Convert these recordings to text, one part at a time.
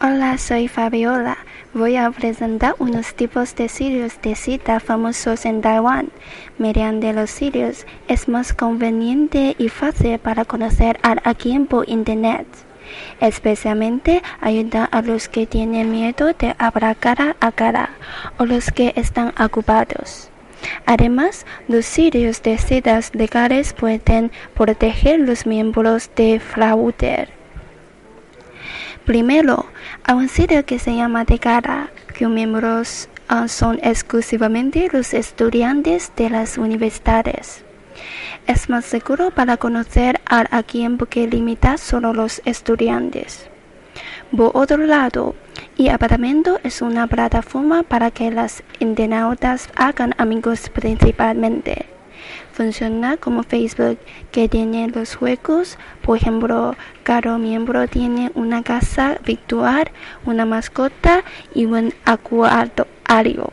Hola, soy Fabiola. Voy a presentar unos tipos de sitios de cita famosos en Taiwán. Mediante los sitios es más conveniente y fácil para conocer a alguien por Internet. Especialmente ayuda a los que tienen miedo de hablar cara a cara o los que están ocupados. Además, los sitios de citas legales pueden proteger los miembros de fraude. Primero, un sitio que se llama De Cara, cuyos miembros uh, son exclusivamente los estudiantes de las universidades. Es más seguro para conocer a alguien porque limita solo los estudiantes. Por otro lado, y apartamento es una plataforma para que las internautas hagan amigos principalmente funciona como Facebook, que tiene los juegos. Por ejemplo, cada miembro tiene una casa virtual, una mascota y un acuario.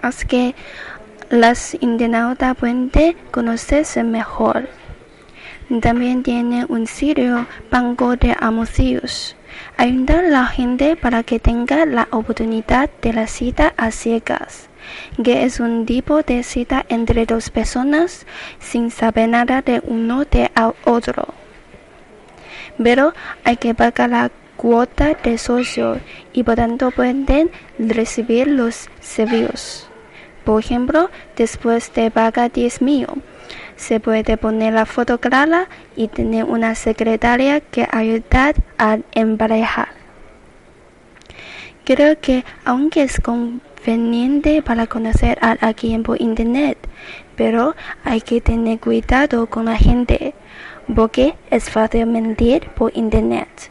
Así que las internautas pueden conocerse mejor. También tiene un sitio banco de anuncios. Ayuda a la gente para que tenga la oportunidad de la cita a ciegas que es un tipo de cita entre dos personas sin saber nada de uno de otro. Pero hay que pagar la cuota de socio y por tanto pueden recibir los servicios. Por ejemplo, después de pagar 10 mil, se puede poner la foto clara y tener una secretaria que ayuda a emparejar. Creo que aunque es con para conocer a alguien por internet, pero hay que tener cuidado con la gente, porque es fácil mentir por internet.